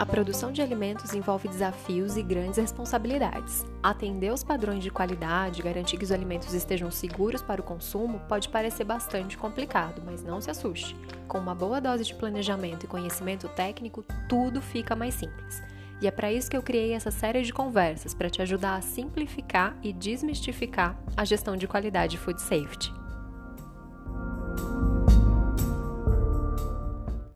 A produção de alimentos envolve desafios e grandes responsabilidades. Atender os padrões de qualidade, garantir que os alimentos estejam seguros para o consumo, pode parecer bastante complicado, mas não se assuste. Com uma boa dose de planejamento e conhecimento técnico, tudo fica mais simples. E é para isso que eu criei essa série de conversas para te ajudar a simplificar e desmistificar a gestão de qualidade food safety.